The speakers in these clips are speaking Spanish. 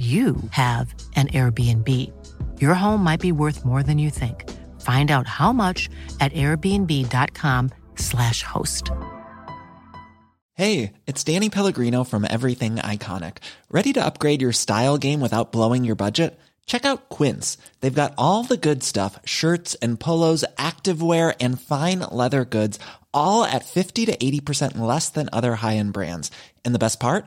you have an Airbnb. Your home might be worth more than you think. Find out how much at airbnb.com/slash host. Hey, it's Danny Pellegrino from Everything Iconic. Ready to upgrade your style game without blowing your budget? Check out Quince. They've got all the good stuff shirts and polos, activewear, and fine leather goods, all at 50 to 80% less than other high end brands. And the best part?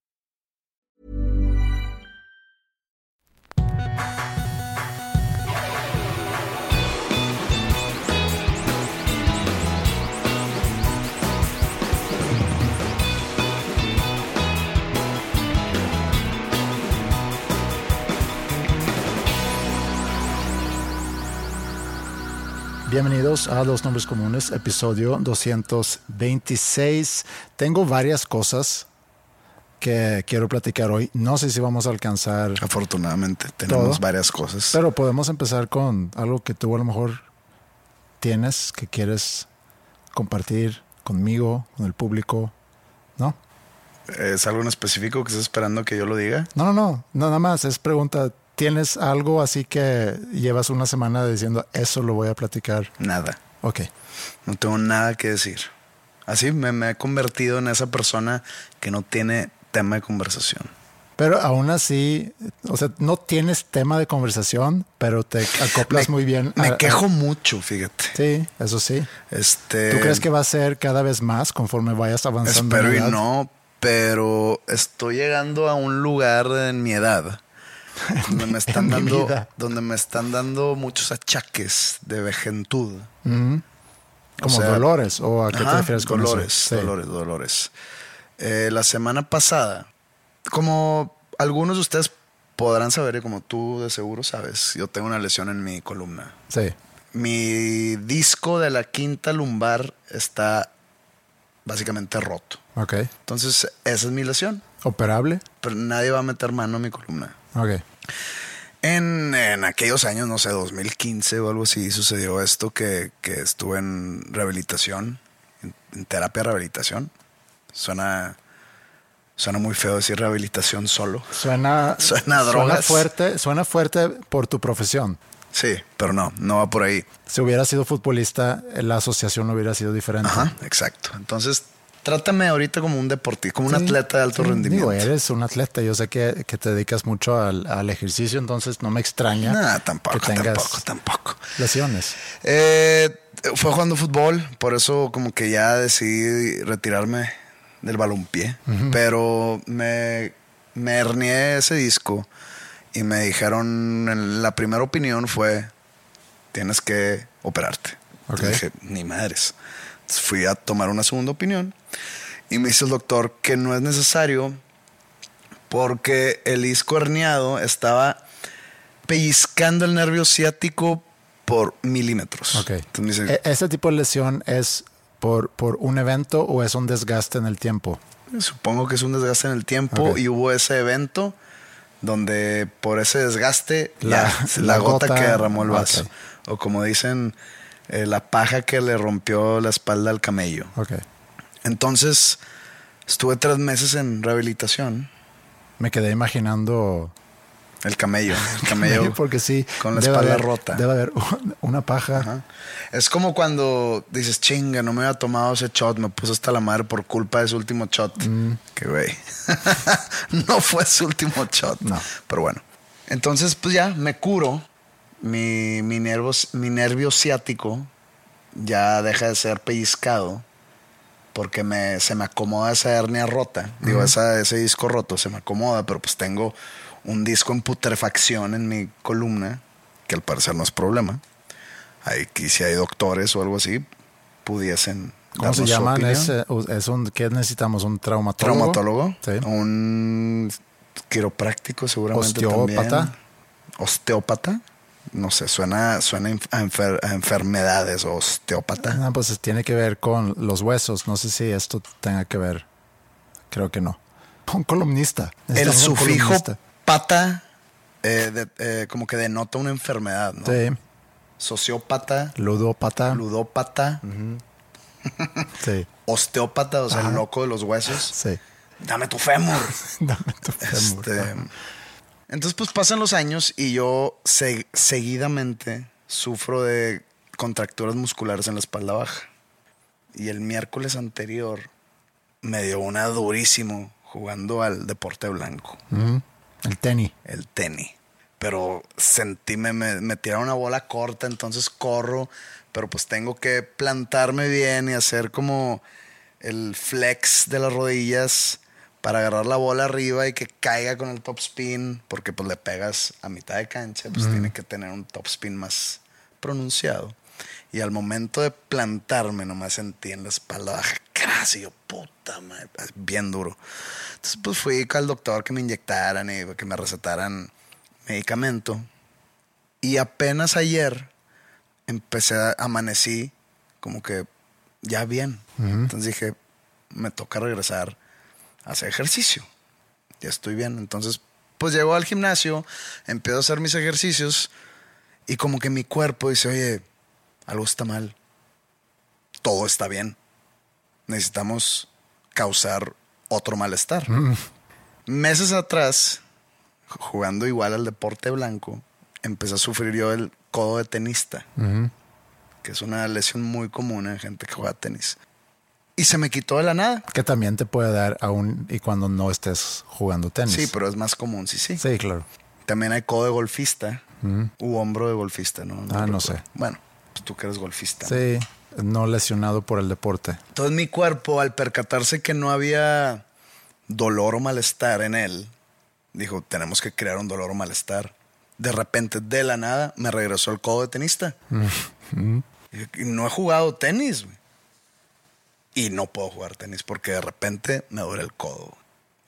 Bienvenidos a Los Nombres Comunes, episodio 226. Tengo varias cosas que quiero platicar hoy. No sé si vamos a alcanzar. Afortunadamente, tenemos Todo. varias cosas. Pero podemos empezar con algo que tú a lo mejor tienes, que quieres compartir conmigo, con el público. ¿No? ¿Es algo en específico que estás esperando que yo lo diga? No, no, no. Nada más. Es pregunta. ¿Tienes algo así que llevas una semana diciendo eso lo voy a platicar? Nada. Ok. No tengo nada que decir. Así me, me he convertido en esa persona que no tiene tema de conversación. Pero aún así, o sea, no tienes tema de conversación, pero te acoplas Me- muy bien. Me a- a- quejo mucho, fíjate. Sí, eso sí. Este, ¿Tú crees que va a ser cada vez más conforme vayas avanzando? en Espero y no, pero estoy llegando a un lugar en mi edad donde me están dando, donde me están dando muchos achaques de vejentud. O Como sea, dolores, o a qué te Ajá, refieres con dolores, eso? Sí. dolores, dolores. Eh, la semana pasada, como algunos de ustedes podrán saber, y como tú de seguro sabes, yo tengo una lesión en mi columna. Sí. Mi disco de la quinta lumbar está básicamente roto. Ok. Entonces, esa es mi lesión. ¿Operable? Pero nadie va a meter mano en mi columna. Ok. En, en aquellos años, no sé, 2015 o algo así, sucedió esto que, que estuve en rehabilitación, en, en terapia de rehabilitación. Suena, suena muy feo decir rehabilitación solo. Suena, Suena a drogas. fuerte, suena fuerte por tu profesión. Sí, pero no, no va por ahí. Si hubiera sido futbolista, la asociación hubiera sido diferente. Ajá, exacto. Entonces, trátame ahorita como un deportista, como un Sí, atleta de alto sí, rendimiento. Digo, eres un atleta. Yo sé que, que te dedicas mucho al, al ejercicio, entonces no me extraña Nah, tampoco, que tengas tampoco, tampoco. lesiones. Eh, fue jugando fútbol, por eso como que ya decidí retirarme del balompié. Pero me, me hernié ese disco y me dijeron, la primera opinión fue, tienes que operarte. Ok. Entonces dije, ni madres. Fui a tomar una segunda opinión y me dice el doctor que no es necesario porque el disco herniado estaba pellizcando el nervio ciático por milímetros. Ok. Entonces dice, E- ¿Ese tipo de lesión es por, por un evento o es un desgaste en el tiempo? supongo que es un desgaste en el tiempo Ok. y hubo ese evento donde por ese desgaste La- la, la la, gota, gota- que derramó el vaso. O como dicen, eh, la paja que le rompió la espalda al camello. Ok. Entonces, estuve tres meses en rehabilitación. Me quedé imaginando. El camello. El camello. porque sí. con la espalda haber- rota. Debe haber una paja. Ajá. Es como cuando dices, chinga, no me había tomado ese shot, me puse hasta la madre por culpa de su último shot. Mm. Que güey. no fue su último shot. No. Pero bueno. Entonces, pues ya me curo. Mi, mi, nervio, mi nervio ciático ya deja de ser pellizcado porque me, se me acomoda esa hernia rota. Digo, esa, ese disco roto se me acomoda, pero pues tengo un disco en putrefacción en mi columna, que al parecer no es problema. Aquí si hay doctores o algo así, pudiesen ¿Cómo se llaman? Es, es un, ¿Qué necesitamos? ¿Un traumatólogo? traumatólogo, Sí. un quiropráctico seguramente Osteópata. también. Osteópata. No sé, suena, suena a, enfer- a enfermedades, osteópata. Ah, pues tiene que ver con los huesos. No sé si esto tenga que ver. Creo que no. Un columnista. El sufijo columnista. pata eh, de- eh, como que denota una enfermedad, ¿no? Sí. Sociópata, Ludópata. ludópata, sí. osteópata, o sea, Ajá. el loco de los huesos. Sí. Dame tu fémur. Dame tu fémur. Este, entonces, pues pasan los años y yo se- seguidamente sufro de contracturas musculares en la espalda baja. Y el miércoles anterior me dio una durísimo jugando al deporte blanco. El tenis. el tenis. Pero sentí, me, me, me tiraron una bola corta, entonces corro, pero pues tengo que plantarme bien y hacer como el flex de las rodillas para agarrar la bola arriba y que caiga con el top spin, porque pues le pegas a mitad de cancha, pues tiene que tener un top spin más pronunciado. Y al momento de plantarme, nomás sentí en la espalda baja, casi yo, puta madre, bien duro. Entonces, pues fui al doctor que me inyectaran y que me recetaran medicamento. Y apenas ayer empecé a amanecí como que ya bien. Entonces dije, me toca regresar hacer ejercicio. Ya estoy bien. Entonces, pues llego al gimnasio, empiezo a hacer mis ejercicios y como que mi cuerpo dice, oye, algo está mal. Todo está bien. Necesitamos causar otro malestar. Meses atrás, jugando igual al deporte blanco, empecé a sufrir yo el codo de tenista, que es una lesión muy común en gente que juega tenis. Y se me quitó de la nada. Que también te puede dar aún y cuando no estés jugando tenis. Sí, pero es más común, sí, sí. Sí, claro. También hay codo de golfista u hombro de golfista, ¿no? Ah, no sé. Bueno, pues tú que eres golfista. Sí, no lesionado por el deporte. Entonces mi cuerpo, al percatarse que no había dolor o malestar en él, dijo, tenemos que crear un dolor o malestar. De repente, de la nada, me regresó el codo de tenista. Y no he jugado tenis, güey. Y no puedo jugar tenis porque de repente me duele el codo.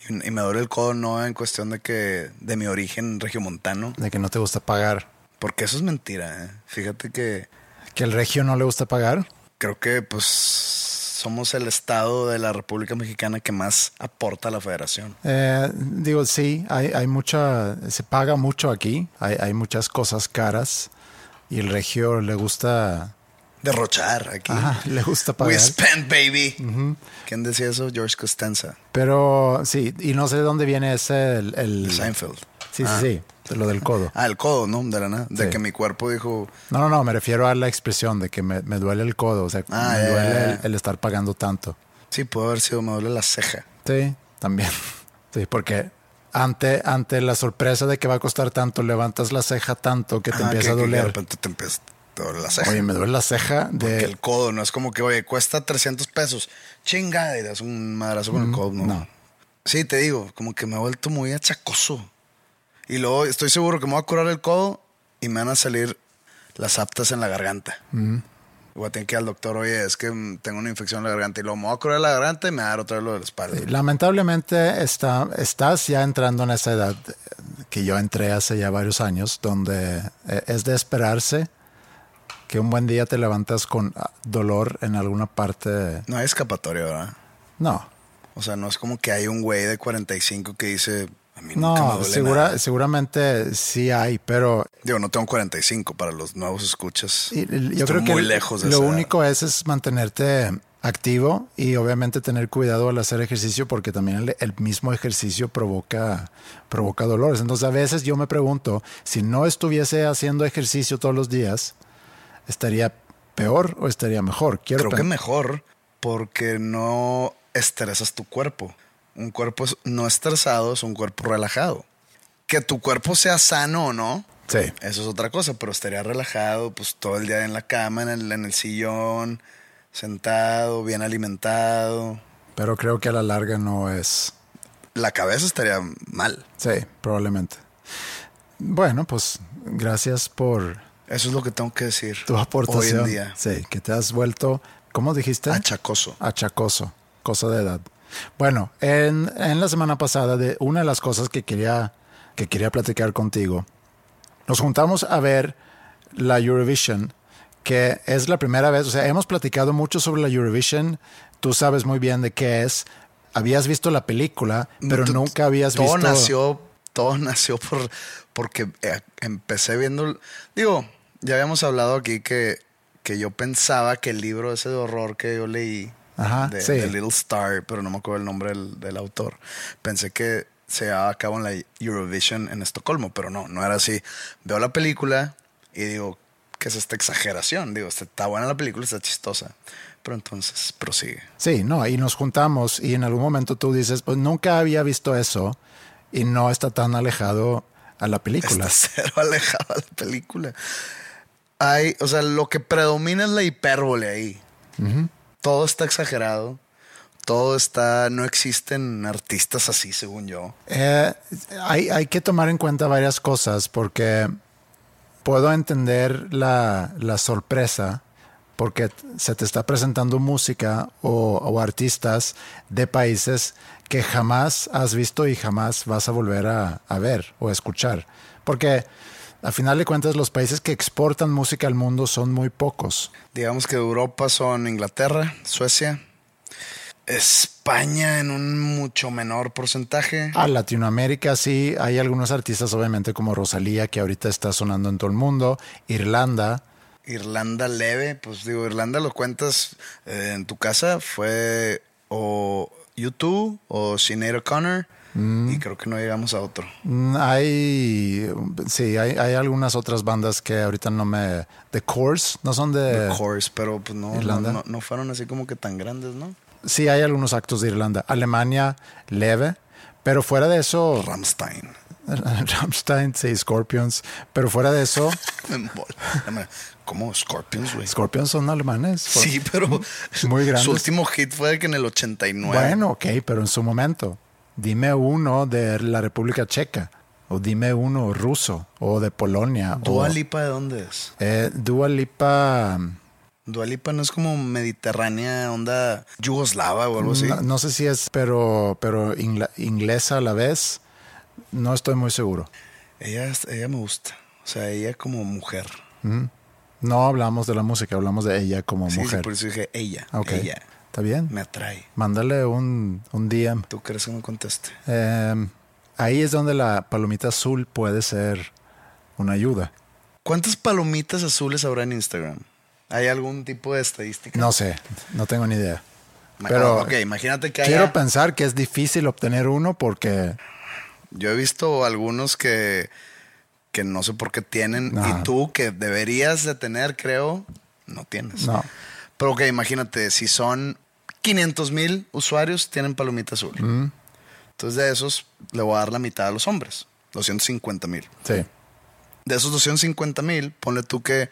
Y, y me duele el codo no en cuestión de que de mi origen regiomontano, De que no te gusta pagar. porque eso es mentira. ¿eh? Fíjate que Que el regio no le gusta pagar. creo que pues somos el estado de la República Mexicana que más aporta a la federación. Eh, digo, sí, hay, hay mucha, se paga mucho aquí, hay, hay muchas cosas caras y el regio le gusta, Derrochar aquí. ajá, le gusta We pagar. spend, baby. ¿Quién decía eso? George Costanza. Pero sí, y no sé de dónde viene ese, el... Seinfeld. Sí, Ah. sí, sí, de lo del codo. Ah, el codo, ¿no? De la nada. De Sí. que mi cuerpo dijo, No, no, no, me refiero a la expresión de que me, me duele el codo, o sea, Ah, me duele el, el estar pagando tanto. sí, pudo haber sido, me duele la ceja. Sí, también. Sí, porque ante, ante la sorpresa de que va a costar tanto, levantas la ceja tanto que te Ajá, empieza que- a que de doler. repente te empieza te duele la ceja. Oye, me duele la ceja Porque el codo no es como que, oye, cuesta 300 pesos. Chinga, y das un madrazo con el codo. No. no. Sí, te digo, como que me he vuelto muy achacoso. Y luego estoy seguro que me voy a curar el codo y me van a salir las aptas en la garganta. Voy a tener que ir al doctor, oye, es que mm, tengo una infección en la garganta. Y luego me voy a curar la garganta y me va a dar otra vez lo de la espalda. Lamentablemente está, estás ya entrando en esa edad que yo entré hace ya varios años, donde eh, es de esperarse que un buen día te levantas con ah, dolor en alguna parte. No hay escapatoria, ¿verdad? No, O sea, no es como que hay un güey de 45 que dice, a mí nunca me no, duele segura- nada". seguramente sí hay, pero Digo, no tengo 45 para los nuevos escuchas. Y- yo creo que muy el- lejos de lo esa único es, es mantenerte activo y obviamente tener cuidado al hacer ejercicio porque también el, el mismo ejercicio provoca, provoca dolores. Entonces a veces yo me pregunto, si no estuviese haciendo ejercicio todos los días, ¿estaría peor o estaría mejor? Quiero Creo que mejor porque no estresas tu cuerpo. Un cuerpo no estresado es un cuerpo relajado. Que tu cuerpo sea sano o no, Sí. eso es otra cosa, pero estaría relajado pues todo el día en la cama, en el, en el sillón, sentado, bien alimentado. Pero creo que a la larga no es, la cabeza estaría mal. Sí, probablemente. Bueno, pues gracias por Eso es lo que tengo que decir. tu aportación. Hoy en día. Sí, que te has vuelto, ¿cómo dijiste? Achacoso. achacoso, cosa de edad. Bueno, en, en la semana pasada, de una de las cosas que quería, que quería platicar contigo, nos juntamos a ver la Eurovision, que es la primera vez, o sea, hemos platicado mucho sobre la Eurovision, tú sabes muy bien de qué es, habías visto la película, pero nunca habías todo visto... nació todo nació por porque eh, empecé viendo digo ya habíamos hablado aquí que que yo pensaba que el libro ese de horror que yo leí Ajá, de, sí. de Little Star pero no me acuerdo el nombre del, del autor pensé que se llevaba a cabo en la Eurovision en Estocolmo pero no no era así veo la película y digo ¿qué es esta exageración digo está buena la película está chistosa pero entonces prosigue Sí, no, y nos juntamos y en algún momento tú dices, pues nunca había visto eso y no está tan alejado a la película. Está cero alejado de la película. Hay, o sea, lo que predomina es la hipérbole ahí. Todo está exagerado. Todo está. No existen artistas así, según yo. Eh, hay, hay que tomar en cuenta varias cosas porque puedo entender la, la sorpresa porque se te está presentando música o, o artistas de países que jamás has visto y jamás vas a volver a, a ver o escuchar. Porque a final de cuentas los países que exportan música al mundo son muy pocos. Digamos que de Europa son Inglaterra, Suecia, España en un mucho menor porcentaje. A Latinoamérica sí, hay algunos artistas obviamente como Rosalía que ahorita está sonando en todo el mundo, Irlanda, Irlanda leve, pues digo, Irlanda lo cuentas eh, en tu casa, fue o YouTube o Sinead O'Connor. Y creo que no llegamos a otro. Mm, Hay, sí, hay, hay algunas otras bandas que ahorita no me... The Course, no son de... The Course, pero pues no, Irlanda. no, no fueron así como que tan grandes, ¿no? Sí, hay algunos actos de Irlanda. Alemania, leve. Pero fuera de eso... Rammstein. Rammstein, sí, Scorpions. Pero fuera de eso. ¿Cómo? Scorpions, güey. Scorpions son alemanes. Sí, pero Muy grandes. su último hit fue que en el 89. Bueno, ok, pero en su momento. Dime uno de la República Checa. O dime uno ruso. O de Polonia. ¿Dua o, Lipa de dónde es? Eh, Dua Lipa... Dua Lipa no es como mediterránea, onda yugoslava o algo así. No, no sé si es, pero, pero inglesa a la vez. No estoy muy seguro. Ella, ella me gusta. O sea, ella como mujer. No hablamos de la música, hablamos de ella como Sí, sí, mujer. por eso dije ella. Ella. ¿Está bien? Me atrae. Mándale un, un DM. ¿Tú crees que me conteste? Eh, ahí es donde la palomita azul puede ser una ayuda. ¿Cuántas palomitas azules habrá en Instagram? ¿Hay algún tipo de estadística? No sé, no tengo ni idea. Pero acuerdo. Ok, imagínate que haya... quiero pensar que es difícil obtener uno porque Yo he visto algunos que, que no sé por qué tienen y tú que deberías de tener, creo, no tienes. no. Pero ok, imagínate, si son 500 mil usuarios, tienen palomita azul. Mm. Entonces de esos le voy a dar la mitad a los hombres, 250 mil. Sí. De esos 250 mil, ponle tú que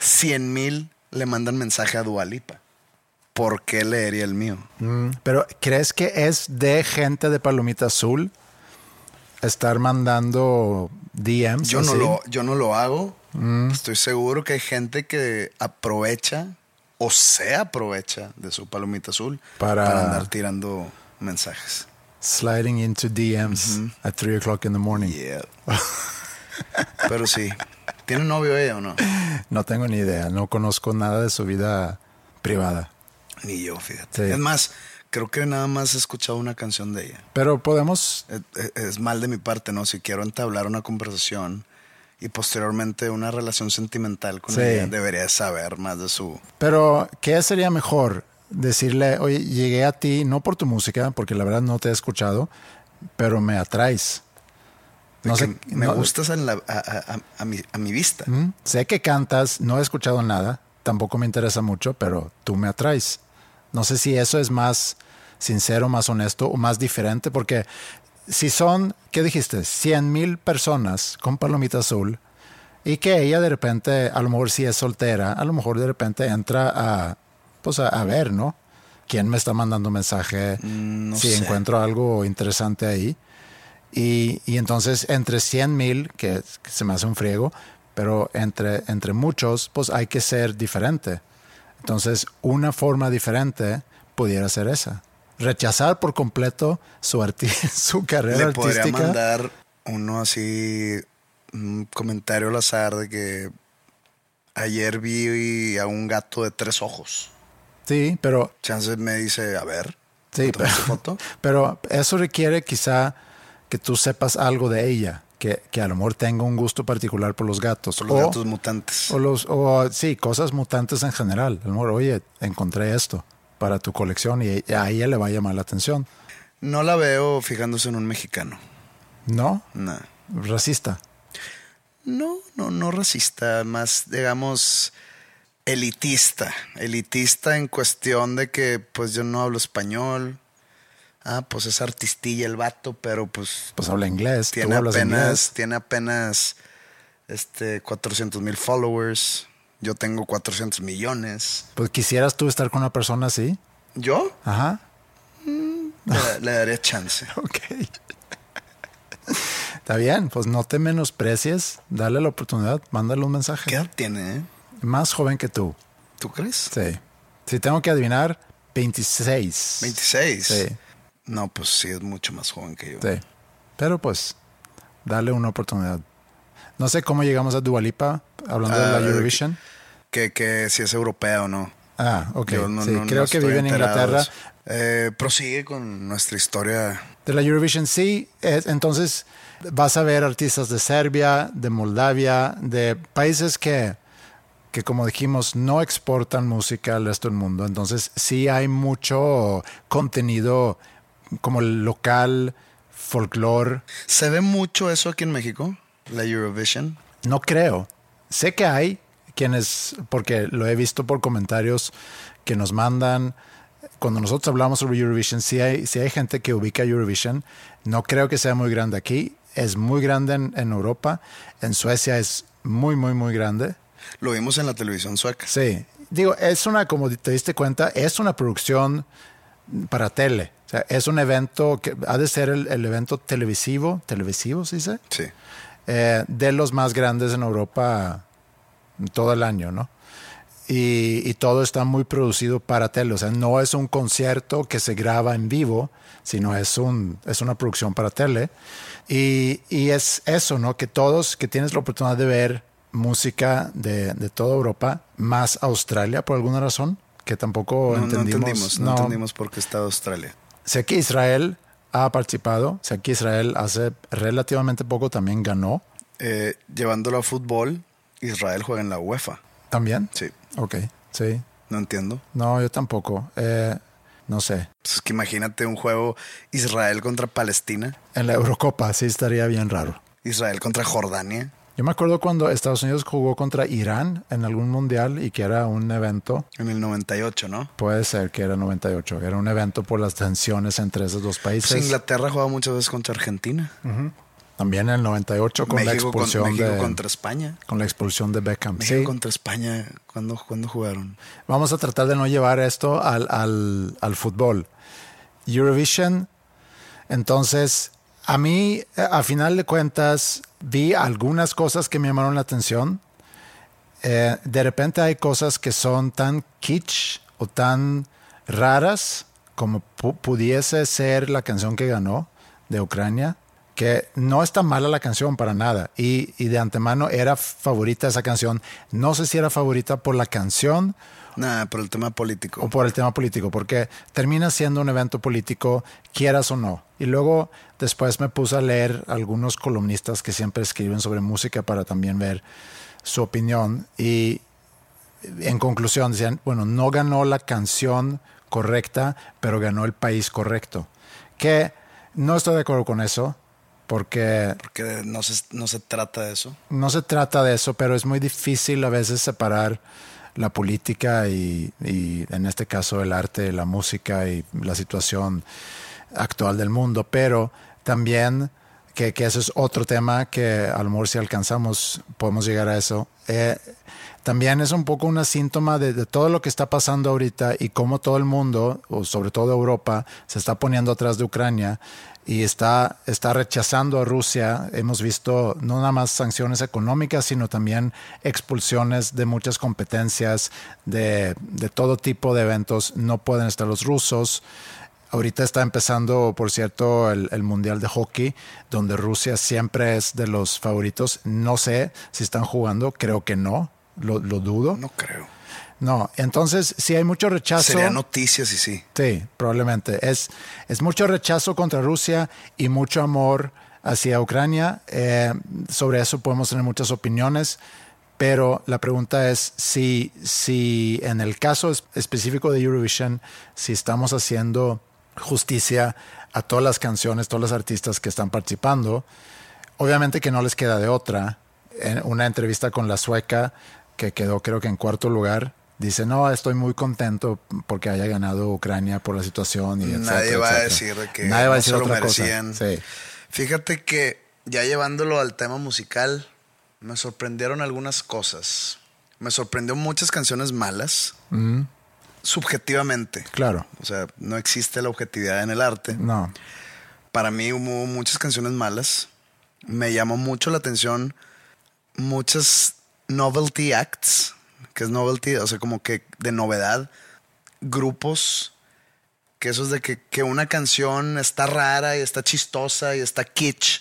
100 mil le mandan mensaje a Dualipa. ¿Por qué leería el mío? Mm, Pero ¿crees que es de gente de palomita azul estar mandando DMs? Yo no, lo, yo no lo hago. Mm. Estoy seguro que hay gente que aprovecha o se aprovecha de su palomita azul Para- andar tirando mensajes. Sliding into DMs at 3 o'clock in the morning. Yeah. Pero sí. ¿Tiene novio ella o no? No tengo ni idea, no conozco nada de su vida privada. Ni yo, fíjate. Sí. Es más, creo que nada más he escuchado una canción de ella. Pero podemos, es mal de mi parte, ¿no? Si quiero entablar una conversación y posteriormente una relación sentimental con Sí. ella, debería saber más de su... pero ¿qué sería mejor? Decirle, oye, llegué a ti no por tu música, porque la verdad no te he escuchado, pero me atraes. No sé, me no- gustas en la- a, a- a- a mi, a mi vista. Sé que cantas, no he escuchado nada, tampoco me interesa mucho, pero tú me atraes. No sé si eso es más sincero, más honesto o más diferente, porque si son, ¿qué dijiste? 100 mil personas con palomita azul y que ella de repente, a lo mejor si es soltera, a lo mejor de repente entra a, pues a, a ver, ¿no? quién me está mandando mensaje, Mm, no si sé. encuentro algo interesante ahí. Y, y entonces entre 100 mil, que, que se me hace un friego, pero entre, entre muchos, pues hay que ser diferente. Entonces, una forma diferente pudiera ser esa. Rechazar por completo su, arti- su carrera Le podría artística. mandar uno así, un comentario al azar de que ayer vi a un gato de tres ojos. Sí, pero Chance me dice, a ver, Sí, ¿tomaste pero- foto? Pero eso requiere quizá que tú sepas algo de ella, que, que a lo mejor tenga un gusto particular por los gatos. Por los o, gatos mutantes. o los, o sí, cosas mutantes en general. A lo mejor, oye, encontré esto para tu colección y a ella le va a llamar la atención. No la veo fijándose en un mexicano. ¿No? No. Racista. No, no, no racista, más, digamos, elitista. Elitista en cuestión de que, pues, yo no hablo español. Ah, pues es artistilla el vato, pero pues Pues habla inglés. tiene tú hablas apenas, inglés. tiene apenas este 400 mil followers. Yo tengo 400 millones. Pues quisieras tú estar con una persona así. ¿Yo? Ajá. Le, le daré chance. Ok. Está bien, pues no te menosprecies, dale la oportunidad, mándale un mensaje. ¿Qué edad tiene, eh? Más joven que tú. ¿Tú crees? Sí. Si tengo que adivinar, 26. 26. Sí, No, pues sí, es mucho más joven que yo. sí. Pero pues, dale una oportunidad. No sé cómo llegamos a Dualipa, hablando Ah, de la de- Eurovision. Que, que si es europea o no. Ah, ok. Yo no- sí, no- creo no que vive en Inglaterra. Eh, prosigue con nuestra historia. De la Eurovision, sí. es- entonces, vas a ver artistas de Serbia, de Moldavia, de países que, que, como dijimos, no exportan música al resto del mundo. Entonces, sí hay mucho contenido como local, folclore. ¿Se ve mucho eso aquí en México? La Eurovision. No creo. Sé que hay quienes, porque lo he visto por comentarios que nos mandan. Cuando nosotros hablamos sobre Eurovision, sí hay, sí hay gente que ubica Eurovision. No creo que sea muy grande aquí. Es muy grande en, en Europa. En Suecia es muy, muy, muy grande. Lo vimos en la televisión sueca. Sí. Digo, es una, como te diste cuenta, es una producción para tele. O sea, es un evento que ha de ser el, el evento televisivo, televisivo, ¿sí se dice? Sí. Eh, de los más grandes en Europa todo el año, ¿no? Y, y todo está muy producido para tele, o sea, no es un concierto que se graba en vivo, sino es, un, es una producción para tele. Y, y es eso, ¿no? Que todos, que tienes la oportunidad de ver música de, de toda Europa, más Australia por alguna razón, que tampoco No, no entendimos. entendimos, no, entendimos por qué está Australia. Sé que Israel ha participado, sé que Israel hace relativamente poco también ganó. Eh, llevándolo a fútbol, Israel juega en la UEFA. ¿También? Sí, Ok, sí. no entiendo. No, yo tampoco. Eh, no sé. Pues es que imagínate un juego Israel contra Palestina, En la Eurocopa sí estaría bien raro. Israel contra Jordania. Yo me acuerdo cuando Estados Unidos jugó contra Irán en algún mundial y que era un evento. En el 98, ¿no? Puede ser que era 98. Era un evento por las tensiones entre esos dos países. Pues Inglaterra juega muchas veces contra Argentina. También en el 98 con la México, con- expulsión México de contra España. con la expulsión de Beckham. México Sí. contra España. ¿Cuándo, cuándo jugaron? Vamos a tratar de no llevar esto al, al, al fútbol. Eurovision, entonces, a mí, eh, a final de cuentas, vi algunas cosas que me llamaron la atención. Eh, de repente hay cosas que son tan kitsch o tan raras como pu- pudiese ser la canción que ganó de Ucrania, que no está mala la canción para nada. Y, y de antemano era favorita esa canción. No sé si era favorita por la canción Nada, por el tema político. o por el tema político, porque termina siendo un evento político, quieras o no. Y luego después me puse a leer algunos columnistas que siempre escriben sobre música para también ver su opinión. Y en conclusión decían, bueno, no ganó la canción correcta, pero ganó el país correcto. Que no estoy de acuerdo con eso, porque Porque no se, no se trata de eso. no se trata de eso, pero es muy difícil a veces separar la política y, en este caso el arte, la música y la situación actual del mundo, pero también que, que eso es otro tema que a lo mejor si alcanzamos podemos llegar a eso. Eh, también es un poco una síntoma de, de, todo lo que está pasando ahorita y cómo todo el mundo, o sobre todo Europa, se está poniendo atrás de Ucrania y está, está rechazando a Rusia. Hemos visto no nada más sanciones económicas, sino también expulsiones de muchas competencias, de, de todo tipo de eventos. No pueden estar los rusos. Ahorita está empezando, por cierto, el, el, Mundial de Hockey, donde Rusia siempre es de los favoritos. No sé si están jugando, creo que no, lo, lo dudo. No creo. No, entonces si hay mucho rechazo. Sería noticias y sí. Sí, probablemente. Es, es mucho rechazo contra Rusia y mucho amor hacia Ucrania. Eh, sobre eso podemos tener muchas opiniones, pero la pregunta es si, si en el caso específico de Eurovision, si estamos haciendo justicia a todas las canciones, todos los artistas que están participando. Obviamente que no les queda de otra. En una entrevista con la sueca, que quedó creo que en cuarto lugar, dice, no, estoy muy contento porque haya ganado Ucrania por la situación. Y Nadie etcétera, va a etcétera. decir que Nadie va a no decir lo otra merecían. cosa. Sí. Fíjate que ya llevándolo al tema musical, me sorprendieron algunas cosas. Me sorprendió muchas canciones malas, Mm, subjetivamente. claro. O sea, no existe la objetividad en el arte. No. Para mí hubo muchas canciones malas. Me llamó mucho la atención muchas novelty acts, que es novelty, o sea, como que de novedad. Grupos, que eso es de que, que una canción está rara y está chistosa y está kitsch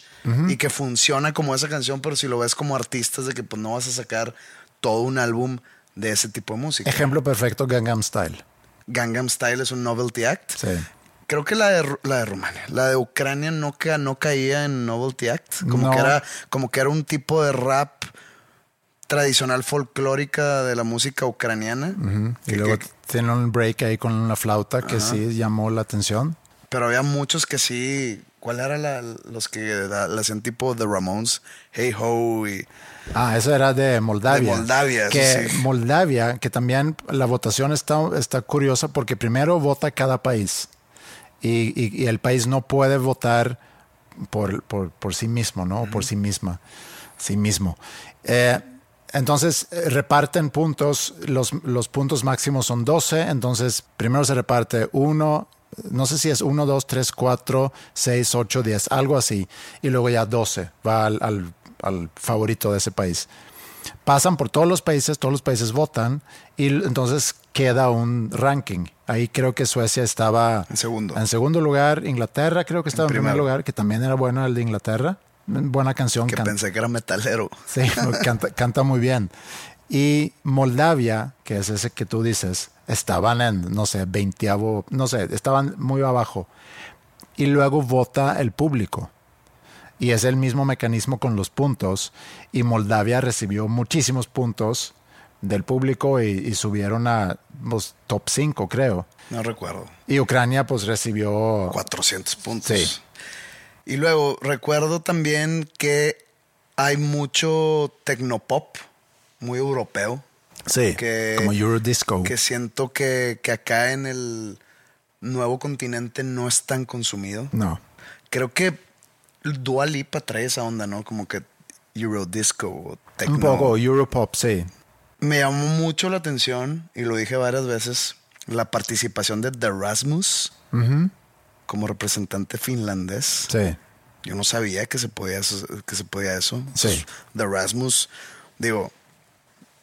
y que funciona como esa canción, pero si lo ves como artistas, de que pues no vas a sacar todo un álbum de ese tipo de música. Ejemplo perfecto, Gangnam Style. Gangnam Style es un novelty act. Sí. Creo que la de, la de Rumania, la de Ucrania no, ca- no caía en Novelty Act. Como, No. que era, como que era un tipo de rap tradicional folclórica de la música ucraniana. Y Que- luego que- tiene un break ahí con la flauta que sí llamó la atención. pero había muchos que sí. ¿Cuál era la, los que la, la hacían tipo The Ramones? Hey Ho y. Ah, eso era de Moldavia. De Moldavia, Que sí. Moldavia, que también la votación está, está curiosa porque primero vota cada país y, y- y el país no puede votar por, por, por sí mismo, ¿no? Por sí misma, sí mismo. Eh, entonces eh, reparten puntos, los, los puntos máximos son 12, entonces primero se reparte uno, no sé si es 1, 2, 3, 4, 6, 8, 10, algo así, y luego ya 12 va al, al- al favorito de ese país. Pasan por todos los países, todos los países votan y entonces queda un ranking. Ahí creo que Suecia estaba En segundo. en segundo lugar, Inglaterra creo que estaba en, primer lugar, que también era bueno el de Inglaterra. Buena canción. Que can- pensé que era metalero. Sí, canta, canta muy bien. Y Moldavia, que es ese que tú dices, estaban en, no sé, veintiavo, no sé, estaban muy abajo. Y luego vota el público. Y es el mismo mecanismo con los puntos. Y Moldavia recibió muchísimos puntos del público y, y subieron a pues, top 5, creo. No recuerdo. Y Ucrania pues recibió... 400 puntos. Sí. Y luego recuerdo también que hay mucho tecnopop, muy europeo, Sí, que- como Eurodisco. que siento que, que acá en el nuevo continente no es tan consumido. No. Creo que Dua Lipa trae esa onda, ¿no? Como que Eurodisco o techno. Un poco Europop, sí. Me llamó mucho la atención, y lo dije varias veces, la participación de The Rasmus Ujú. Como representante finlandés. Sí. Yo no sabía que se podía eso. Que se podía eso. Sí. The Rasmus, digo,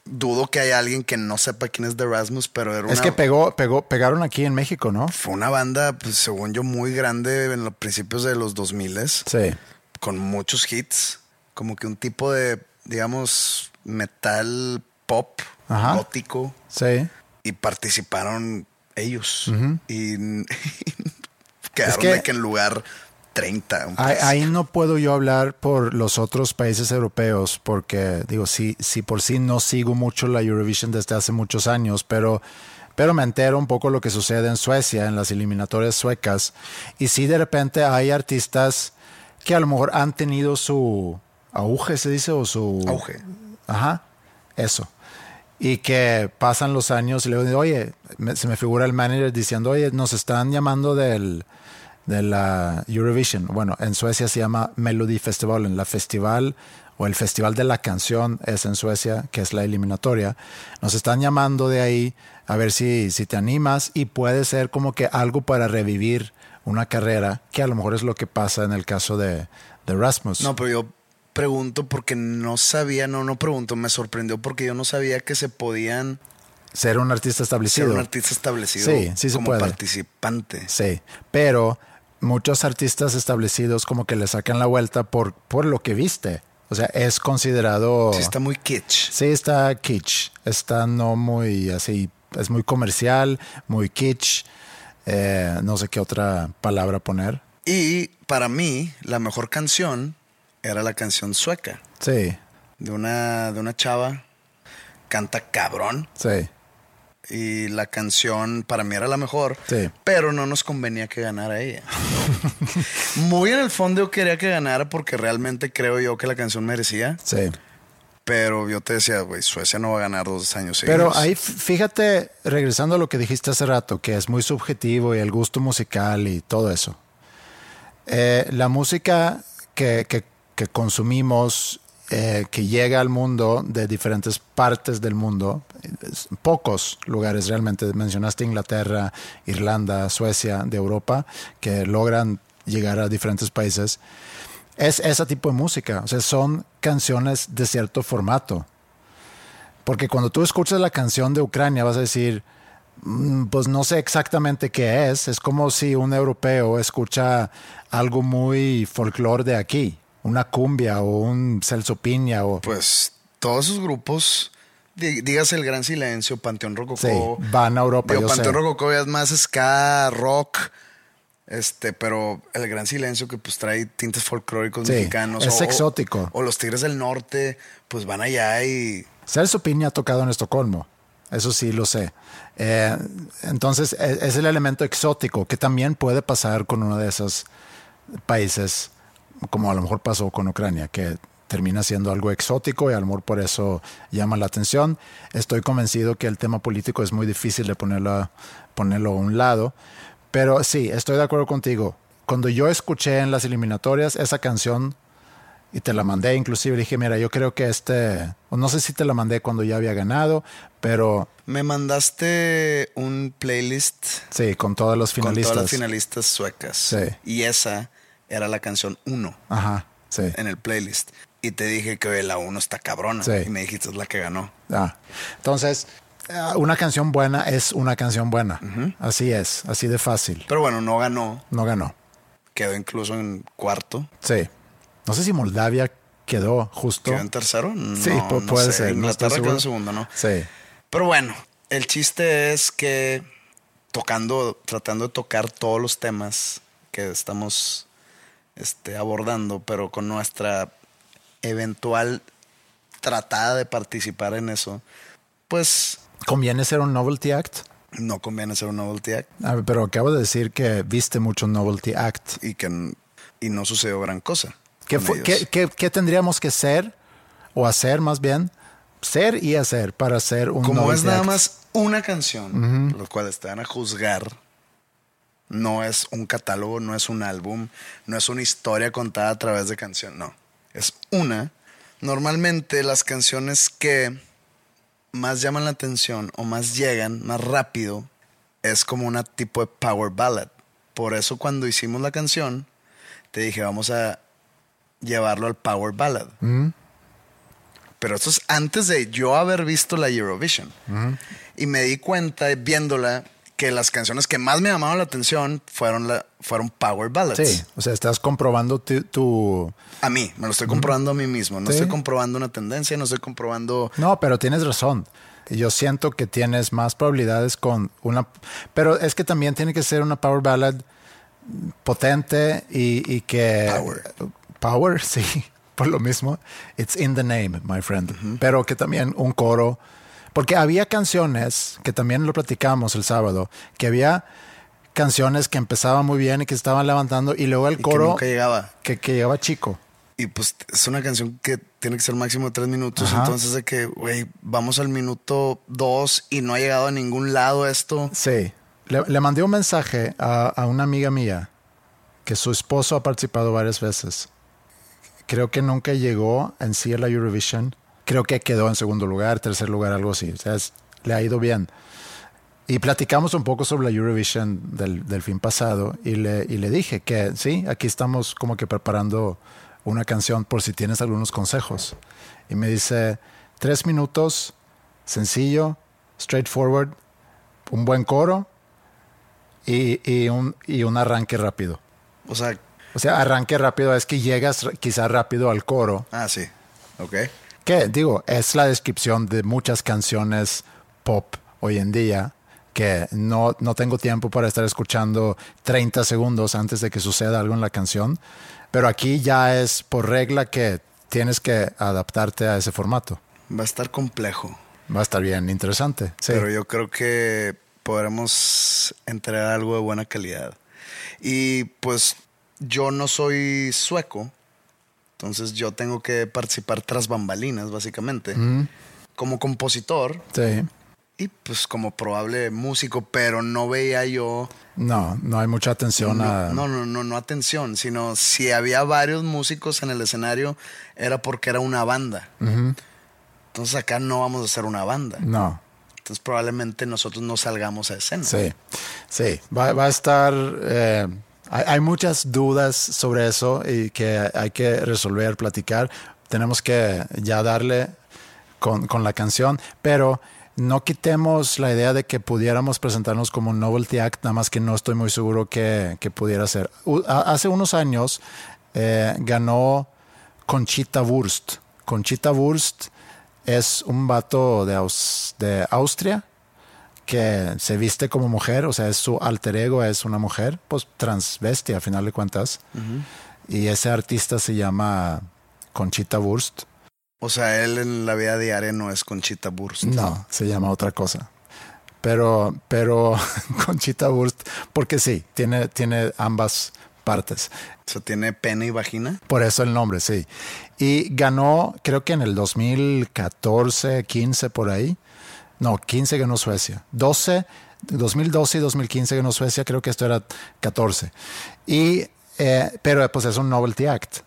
dudo que haya alguien que no sepa quién es The Rasmus, pero era Es una, que pegó, pegó, pegaron aquí en México, ¿no? fue una banda, pues, según yo, muy grande en los principios de los 2000 Sí. con muchos hits, como que un tipo de, digamos, metal pop Ajá. gótico Sí. y participaron ellos y quedaron Es que- de que en lugar 30. un Ahí, no puedo yo hablar por los otros países europeos, porque digo, sí, sí por sí no sigo mucho la Eurovision desde hace muchos años, pero, pero me entero un poco lo que sucede en Suecia, en las eliminatorias suecas. Y sí, de repente hay artistas que a lo mejor han tenido su auge, se dice, o su Auge. Ajá, eso. Y que pasan los años y luego digo, oye, me- se me figura el manager diciendo, oye, nos están llamando del, de la Eurovision. Bueno, en Suecia se llama Melody Festival, en la festival o el Festival de la Canción es en Suecia, que es la eliminatoria. Nos están llamando de ahí a ver si, si te animas y puede ser como que algo para revivir una carrera, que a lo mejor es lo que pasa en el caso de, de Rasmus. No, pero yo pregunto porque no sabía, no, no pregunto, me sorprendió porque yo no sabía que se podían ser un artista establecido. Ser un artista establecido sí, sí se como puede. participante. Sí, pero muchos artistas establecidos como que le sacan la vuelta por, por lo que viste. O sea, es considerado... Sí, está muy kitsch. Sí, está kitsch. Está no muy así, es muy comercial, muy kitsch. Eh, no sé qué otra palabra poner. Y para mí, la mejor canción era la canción sueca. Sí. De una, de una chava. Canta cabrón. Sí. Y la canción para mí era la mejor. Sí. Pero no nos convenía que ganara ella. Muy en el fondo yo quería que ganara porque realmente creo yo que la canción merecía. Sí. Pero yo te decía, güey, Suecia no va a ganar dos años Pero seguidos. ahí, fíjate, regresando a lo que dijiste hace rato, que es muy subjetivo y el gusto musical y todo eso. Eh, la música que, que, que consumimos, eh, que llega al mundo de diferentes partes del mundo, pocos lugares realmente, mencionaste Inglaterra, Irlanda, Suecia, de Europa, que logran llegar a diferentes países, es ese tipo de música, o sea, son canciones de cierto formato. Porque cuando tú escuchas la canción de Ucrania vas a decir, "Mm, pues no sé exactamente qué es. Es como si un europeo escucha algo muy folclore de aquí, una cumbia o un Celso Piña o... Pues todos esos grupos, dígase el Gran Silencio, Panteón Rococó. Sí, van a Europa, Digo, yo Panteón sé. Rococó ya es más ska, rock. Este, pero el Gran Silencio que pues trae tintes folclóricos Sí, mexicanos. es exótico. O, los Tigres del Norte, pues van allá y Celso Piña ha tocado en Estocolmo. Eso sí lo sé. Eh, entonces e- es el elemento exótico que también puede pasar con uno de esos países, como a lo mejor pasó con Ucrania, que termina siendo algo exótico y a lo mejor por eso llama la atención. Estoy convencido que el tema político es muy difícil de ponerlo, a- ponerlo a un lado, pero sí, estoy de acuerdo contigo. Cuando yo escuché en las eliminatorias esa canción y te la mandé, inclusive dije, mira, yo creo que este, no sé si te la mandé cuando ya había ganado, pero me mandaste un playlist sí, con todos los con finalistas. todas las finalistas suecas. Sí. Y esa era la canción 1 Ajá, sí. en el playlist. Y te dije que la 1 está cabrona. Sí. Y me dijiste es la que ganó. Ah, entonces, eh, una canción buena es una canción buena. Así es, así de fácil. Pero bueno, no ganó. No ganó. Quedó incluso en cuarto. Sí. No sé si Moldavia quedó justo. ¿Quedó en tercero? No, Sí, pu- no puede sé. ser, no Inglaterra quedó seguro. en segundo, ¿no? Sí. Pero bueno, el chiste es que tocando, tratando de tocar todos los temas que estamos este, abordando, pero con nuestra eventual tratada de participar en eso, pues ¿Conviene ser un novelty act? no conviene ser un novelty act pero acabo de decir que viste mucho novelty act. y que y no sucedió gran cosa. ¿Qué, con fue- ellos. qué- qué- qué tendríamos que ser o hacer más bien? Ser y hacer para ser un Como es nada act. más una canción, los cuales te van a juzgar, no es un catálogo, no es un álbum, no es una historia contada a través de canción, no. Es una. Normalmente las canciones que más llaman la atención o más llegan más rápido es como una tipo de power ballad. Por eso cuando hicimos la canción, te dije, vamos a llevarlo al power ballad. Pero esto es antes de yo haber visto la Eurovision. Y me di cuenta viéndola que las canciones que más me llamaron la atención fueron, la, fueron power ballads. Sí, o sea, estás comprobando tu... A mí, me lo estoy comprobando a mí mismo. No Sí. estoy comprobando una tendencia, no estoy comprobando... No, pero tienes razón. Yo siento que tienes más probabilidades con una... Pero es que también tiene que ser una power ballad potente y, y que... Power. Power, sí, por lo mismo. It's in the name, my friend. Pero que también un coro... Porque había canciones, que también lo platicamos el sábado, que había canciones que empezaban muy bien y que estaban levantando y luego el y que coro nunca llegaba. que, que llegaba chico. Y pues es una canción que tiene que ser máximo tres minutos. Ajá. Entonces de que, güey, vamos al minuto dos y no ha llegado a ningún lado esto. Sí. Le, le mandé un mensaje a, a una amiga mía que su esposo ha participado varias veces. creo que nunca llegó en sí a la Eurovision. Creo que quedó en segundo lugar, tercer lugar, algo así. O sea, le ha ido bien. Y platicamos un poco sobre la Eurovision del, del fin pasado y le, y le dije que sí, aquí estamos como que preparando una canción por si tienes algunos consejos. Y me dice, tres minutos, sencillo, straightforward, un buen coro y, y, un, y un arranque rápido. O sea, O sea, arranque rápido es que llegas quizá rápido al coro. ah, sí. Ok. Que digo, es la descripción de muchas canciones pop hoy en día que no, no tengo tiempo para estar escuchando 30 segundos antes de que suceda algo en la canción. Pero aquí ya es por regla que tienes que adaptarte a ese formato. Va a estar complejo. Va a estar bien interesante. Sí. Pero yo creo que podremos entregar algo de buena calidad. Y pues yo no soy sueco, entonces yo tengo que participar tras bambalinas, básicamente, como compositor Sí. y pues como probable músico, pero no veía yo... No, no hay mucha atención a... No, no, no, no atención, sino si había varios músicos en el escenario era porque era una banda. Entonces acá no vamos a hacer una banda. No. Entonces probablemente nosotros no salgamos a escena. Sí, sí, va, va a estar... eh, hay, muchas dudas sobre eso y que hay que resolver, platicar. Tenemos que ya darle con, con la canción, pero no quitemos la idea de que pudiéramos presentarnos como un novelty act, nada más que no estoy muy seguro que, que pudiera ser. Hace unos años eh, ganó Conchita Wurst. Conchita Wurst es un vato de, de Austria que se viste como mujer, o sea, es su alter ego es una mujer, pues transvesti a final de cuentas. Y ese artista se llama Conchita Wurst. O sea, él en la vida diaria no es Conchita Wurst. No, se llama otra cosa. Pero, pero Conchita Wurst, porque sí, tiene, tiene ambas partes. O sea, tiene pene y vagina. Por eso el nombre, sí. Y ganó, creo que en el 2014, 15 por ahí. No, 15 ganó Suecia. 12, 2012 y 2015 ganó Suecia, creo que esto era 14. Y, eh, pero pues es un novelty act.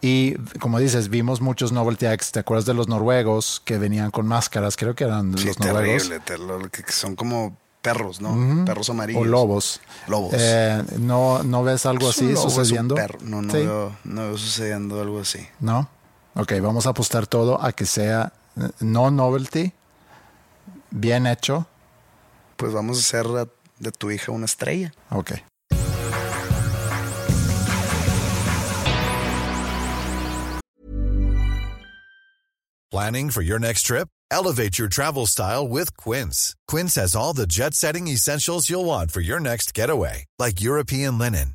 Y como dices, vimos muchos novelty acts. ¿Te acuerdas de los noruegos que venían con máscaras? Creo que eran Sí, los noruegos. terrible. ter- lo que son como perros, ¿no? Perros amarillos. O lobos. Lobos. Eh, ¿no, ¿No ves algo así sucediendo? No, no, Sí. veo, no veo sucediendo algo así. ¿No? Ok, vamos a apostar todo a que sea eh, no novelty, bien hecho. Pues vamos a hacer de tu hija una estrella. Ok. Planning for your next trip? Elevate your travel style with Quince. Quince has all the jet setting essentials you'll want for your next getaway, like European linen,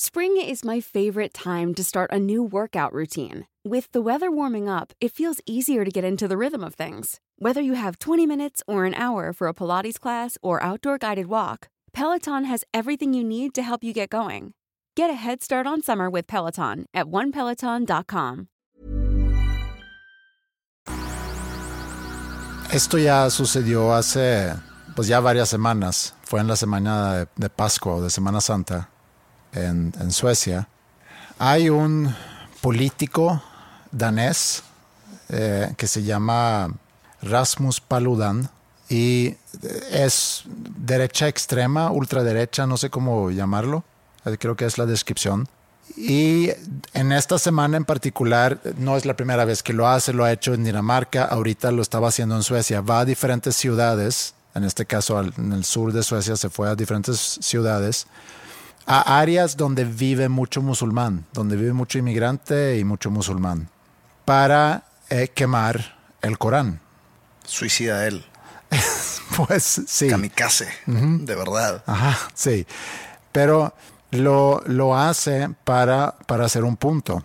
Spring is my favorite time to start a new workout routine. With the weather warming up, it feels easier to get into the rhythm of things. Whether you have 20 minutes or an hour for a Pilates class or outdoor guided walk, Peloton has everything you need to help you get going. Get a head start on summer with Peloton at onepeloton.com. Esto ya sucedió hace, pues ya varias semanas. Fue en la semana de, de Pascua o de Semana Santa en, en Suecia. Hay un político danés eh, que se llama Rasmus Paludan y es derecha extrema, ultraderecha, no sé cómo llamarlo. Eh, Creo que es la descripción. Y en esta semana en particular, no es la primera vez que lo hace, lo ha hecho en Dinamarca, ahorita lo estaba haciendo en Suecia, va a diferentes ciudades, en este caso en el sur de Suecia se fue a diferentes ciudades, a áreas donde vive mucho musulmán, donde vive mucho inmigrante y mucho musulmán, para eh, quemar el Corán. Suicida él. Pues sí. Kamikaze. De verdad. Ajá, sí. Pero lo, lo hace para, para hacer un punto.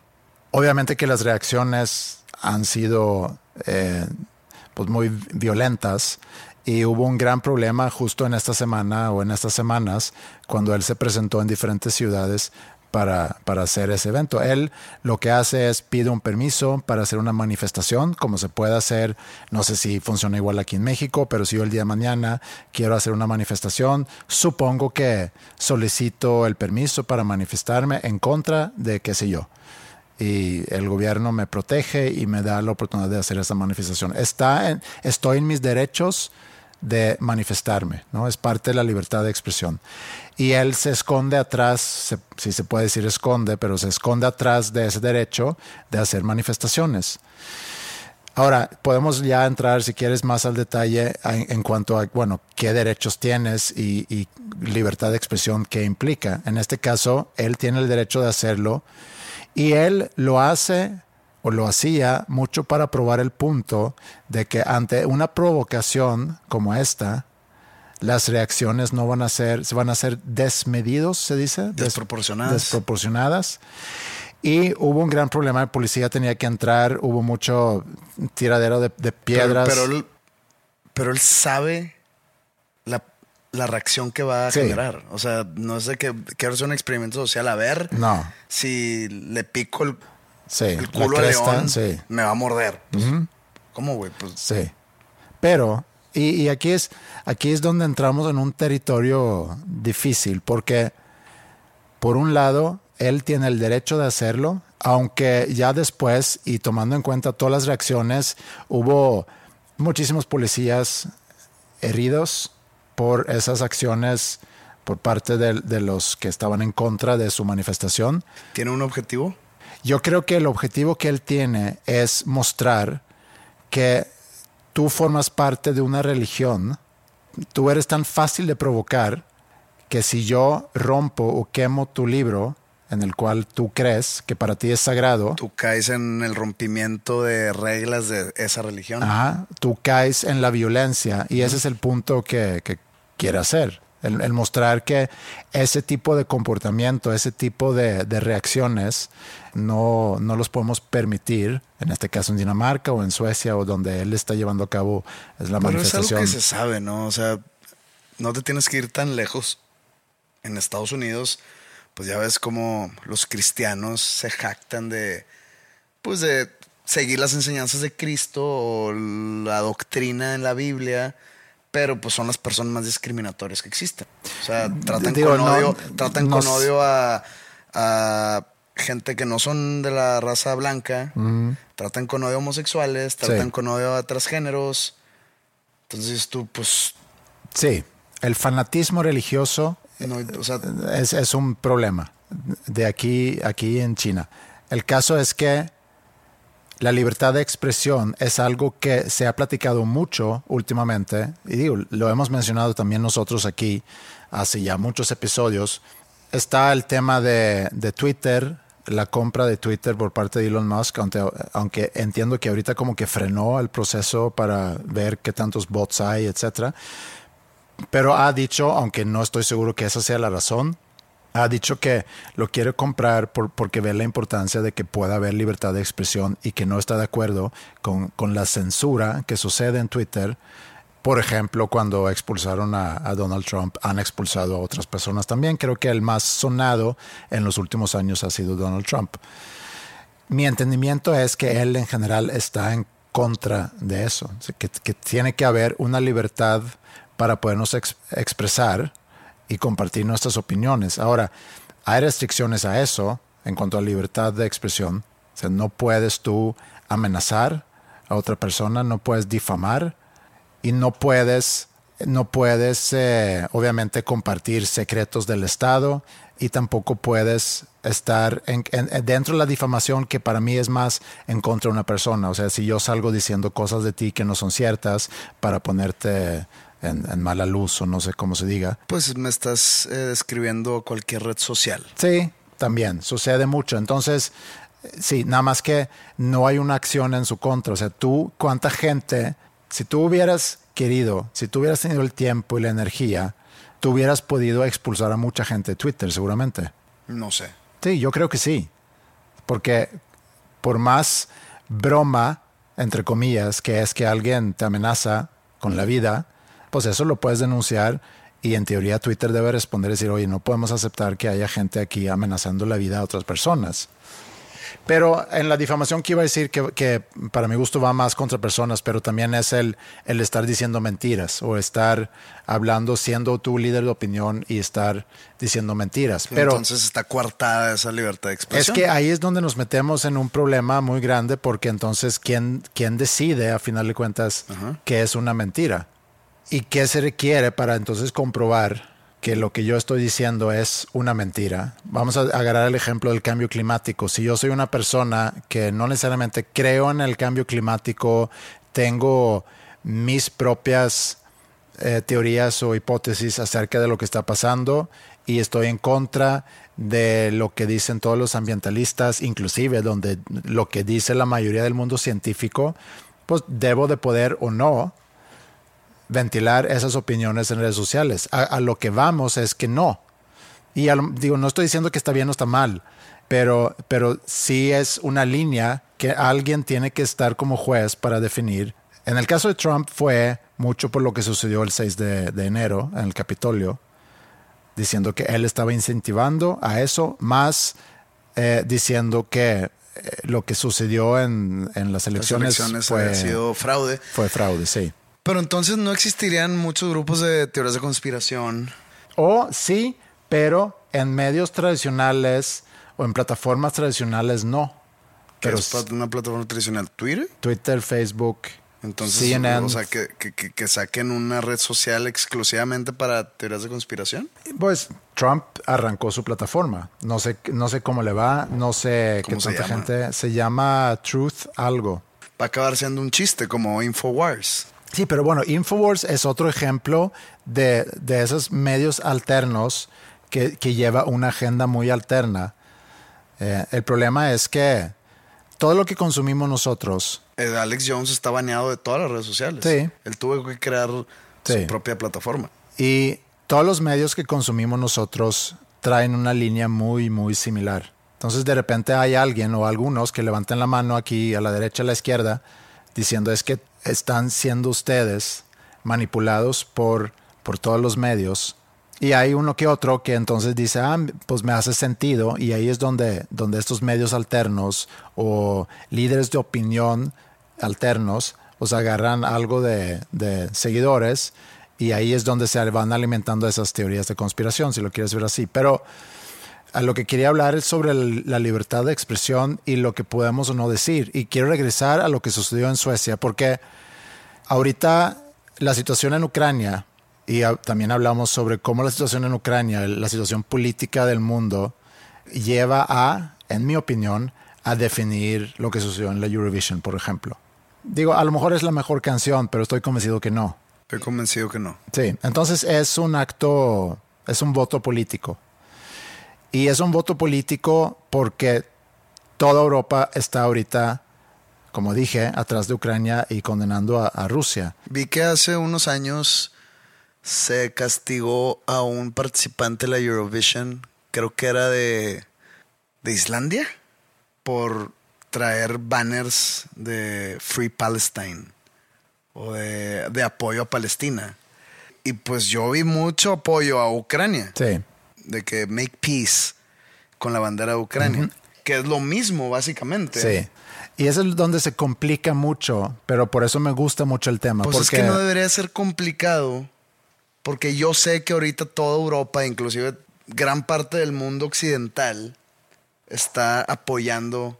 Obviamente que las reacciones han sido eh, pues muy violentas y hubo un gran problema justo en esta semana o en estas semanas cuando él se presentó en diferentes ciudades para, para, hacer ese evento. Él lo que hace es pide un permiso para hacer una manifestación, como se puede hacer, no sé si funciona igual aquí en México, pero si yo el día de mañana quiero hacer una manifestación, supongo que solicito el permiso para manifestarme en contra de qué sé yo. Y el gobierno me protege y me da la oportunidad de hacer esa manifestación. Está en, estoy en mis derechos de manifestarme, ¿no? Es parte de la libertad de expresión. Y él se esconde atrás, si se puede decir esconde, pero se esconde atrás de ese derecho de hacer manifestaciones. Ahora, podemos ya entrar, si quieres, más al detalle en, cuanto a, bueno, qué derechos tienes y, y libertad de expresión que implica. En este caso, él tiene el derecho de hacerlo y él lo hace o lo hacía mucho para probar el punto de que ante una provocación como esta, las reacciones no van a ser, se van a ser desmedidos, se dice. Desproporcionadas. Desproporcionadas. Y hubo un gran problema, la policía tenía que entrar, hubo mucho tiradero de, piedras. Pero, él, pero él sabe la, la, reacción que va a generar. O sea, no es de que quiero hacer un experimento social a ver no. si le pico el Sí, el culo cresta, león sí. me va a morder. Pues, ¿Cómo, güey? Pues, Sí. Pero, y, y, aquí, es, aquí es donde entramos en un territorio difícil, porque por un lado, él tiene el derecho de hacerlo, aunque ya después, y tomando en cuenta todas las reacciones, hubo muchísimos policías heridos por esas acciones por parte de, de los que estaban en contra de su manifestación. ¿Tiene un objetivo? Yo creo que el objetivo que él tiene es mostrar que tú formas parte de una religión, tú eres tan fácil de provocar que si yo rompo o quemo tu libro en el cual tú crees que para ti es sagrado, tú caes en el rompimiento de reglas de esa religión. Ajá, tú caes en la violencia y ese es el punto que, que quiere hacer. El, el, mostrar que ese tipo de comportamiento, ese tipo de, de reacciones, no, no, los podemos permitir, en este caso en Dinamarca o en Suecia o donde él está llevando a cabo es la Pero manifestación. Es algo que se sabe, ¿no? O sea, no te tienes que ir tan lejos. En Estados Unidos, pues ya ves cómo los cristianos se jactan de, pues de seguir las enseñanzas de Cristo o la doctrina en la Biblia pero pues son las personas más discriminatorias que existen. O sea, tratan Digo, con no, odio, tratan con odio a, a, gente que no son de la raza blanca, Mm. tratan con odio a homosexuales, tratan Sí. con odio a transgéneros. Entonces tú, pues, Sí, el fanatismo religioso no, o sea, es, es un problema de aquí, aquí en China. El caso es que la libertad de expresión es algo que se ha platicado mucho últimamente, y lo hemos mencionado también nosotros aquí hace ya muchos episodios. Está el tema de, de Twitter, la compra de Twitter por parte de Elon Musk, aunque, aunque entiendo que ahorita como que frenó el proceso para ver qué tantos bots hay, etcétera. Pero ha dicho, aunque no estoy seguro que esa sea la razón, ha dicho que lo quiere comprar por, porque ve la importancia de que pueda haber libertad de expresión y que no está de acuerdo con, con la censura que sucede en Twitter. Por ejemplo, cuando expulsaron a, Donald Trump, han expulsado a otras personas también. Creo que el más sonado en los últimos años ha sido Donald Trump. Mi entendimiento es que él en general está en contra de eso, que, que tiene que haber una libertad para podernos ex expresar y compartir nuestras opiniones. Ahora, hay restricciones a eso en cuanto a libertad de expresión. O sea, no puedes tú amenazar a otra persona, no puedes difamar y no puedes, no puedes eh, obviamente compartir secretos del Estado y tampoco puedes estar en, en, dentro de la difamación que para mí es más en contra de una persona. O sea, si yo salgo diciendo cosas de ti que no son ciertas para ponerte en, en, mala luz o no sé cómo se diga. Pues me estás eh, describiendo cualquier red social. Sí, también sucede mucho. Entonces, sí, nada más que no hay una acción en su contra. O sea, tú, cuánta gente, si tú hubieras querido, si tú hubieras tenido el tiempo y la energía, tú hubieras podido expulsar a mucha gente de Twitter, seguramente. No sé. Sí, yo creo que sí. Porque por más broma, entre comillas, que es que alguien te amenaza con la vida, pues eso lo puedes denunciar y en teoría Twitter debe responder y decir, oye, no podemos aceptar que haya gente aquí amenazando la vida a otras personas. Pero en la difamación que iba a decir que, que, para mi gusto va más contra personas, pero también es el, el estar diciendo mentiras o estar hablando, siendo tú líder de opinión y estar diciendo mentiras. Pero Entonces está coartada esa libertad de es expresión. que ahí es donde nos metemos en un problema muy grande porque entonces ¿quién, quién decide a final de cuentas qué es una mentira? ¿Y qué se requiere para entonces comprobar que lo que yo estoy diciendo es una mentira? Vamos a agarrar el ejemplo del cambio climático. Si yo soy una persona que no necesariamente creo en el cambio climático, tengo mis propias eh, teorías o hipótesis acerca de lo que está pasando y estoy en contra de lo que dicen todos los ambientalistas, inclusive donde lo que dice la mayoría del mundo científico, pues debo de poder o no ventilar esas opiniones en redes sociales. A, a lo que vamos es que no. Y lo- digo, no estoy diciendo que está bien o está mal, pero, pero sí es una línea que alguien tiene que estar como juez para definir. En el caso de Trump fue mucho por lo que sucedió el 6 de, de enero en el Capitolio, diciendo que él estaba incentivando a eso, más eh, diciendo que eh, lo que sucedió en, en las Las elecciones, elecciones fue, sido fraude. fue fraude, sí. Pero entonces no existirían muchos grupos de teorías de conspiración. O sí, pero en medios tradicionales o en plataformas tradicionales no. Pero es una plataforma tradicional. Twitter. Twitter, Facebook, Entonces, CNN. o sea, que, que- que- que saquen una red social exclusivamente para teorías de conspiración. Pues Trump arrancó su plataforma. No sé, no sé cómo le va, no sé qué ¿Cómo se tanta llama? gente. Se llama Truth algo. Va a acabar siendo un chiste como Infowars. Sí, pero bueno, Infowars es otro ejemplo de, de esos medios alternos que, que lleva una agenda muy alterna. Eh, el problema es que todo lo que consumimos nosotros, Eh, Alex Jones está baneado de todas las redes sociales. Sí. Él tuvo que crear Sí. su propia plataforma. Y todos los medios que consumimos nosotros traen una línea muy, muy similar. Entonces de repente hay alguien o algunos que levantan la mano aquí a la derecha, a la izquierda, diciendo es que están siendo ustedes manipulados por, por todos los medios. Y hay uno que otro que entonces dice, ah, pues me hace sentido. Y ahí es donde, donde estos medios alternos o líderes de opinión alternos, os agarran algo de, de seguidores y ahí es donde se van alimentando esas teorías de conspiración, si lo quieres ver así. Pero a lo que quería hablar es sobre la libertad de expresión y lo que podemos o no decir. Y quiero regresar a lo que sucedió en Suecia, porque ahorita la situación en Ucrania, y también hablamos sobre cómo la situación en Ucrania, la situación política del mundo, lleva a, en mi opinión, a definir lo que sucedió en la Eurovision, por ejemplo. Digo, a lo mejor es la mejor canción, pero estoy convencido que no. Estoy convencido que no. Sí, entonces es un acto, es un voto político. Y es un voto político porque toda Europa está ahorita, como dije, atrás de Ucrania y condenando a, a Rusia. Vi que hace unos años se castigó a un participante de la Eurovision, creo que era de, de Islandia, por traer banners de Free Palestine o de, de apoyo a Palestina. Y pues yo vi mucho apoyo a Ucrania, Sí, de que make peace con la bandera de Ucrania, que es lo mismo básicamente. sí. Y eso es donde se complica mucho, pero por eso me gusta mucho el tema. Pues porque es que no debería ser complicado, porque yo sé que ahorita toda Europa, inclusive gran parte del mundo occidental, está apoyando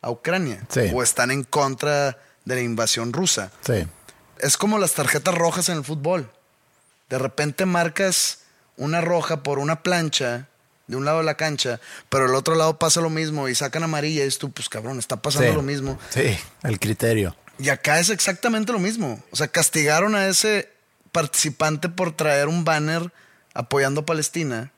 a Ucrania Sí. o están en contra de la invasión rusa. Sí, Es como las tarjetas rojas en el fútbol. De repente marcas una roja por una plancha de un lado de la cancha, pero el otro lado pasa lo mismo y sacan amarilla y es tú, pues cabrón, está pasando sí. lo mismo. Sí, el criterio. Y acá es exactamente lo mismo. O sea, castigaron a ese participante por traer un banner apoyando a Palestina.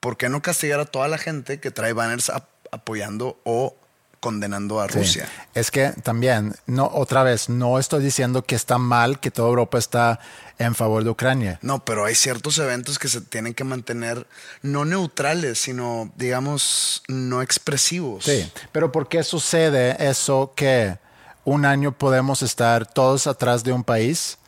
¿Por qué no castigar a toda la gente que trae banners ap- apoyando o condenando a Sí. Rusia? Es que también, no, otra vez, no estoy diciendo que está mal que toda Europa está en favor de Ucrania. No, pero hay ciertos eventos que se tienen que mantener no neutrales, sino, digamos, no expresivos. Sí, pero ¿por qué sucede eso que un año podemos estar todos atrás de un país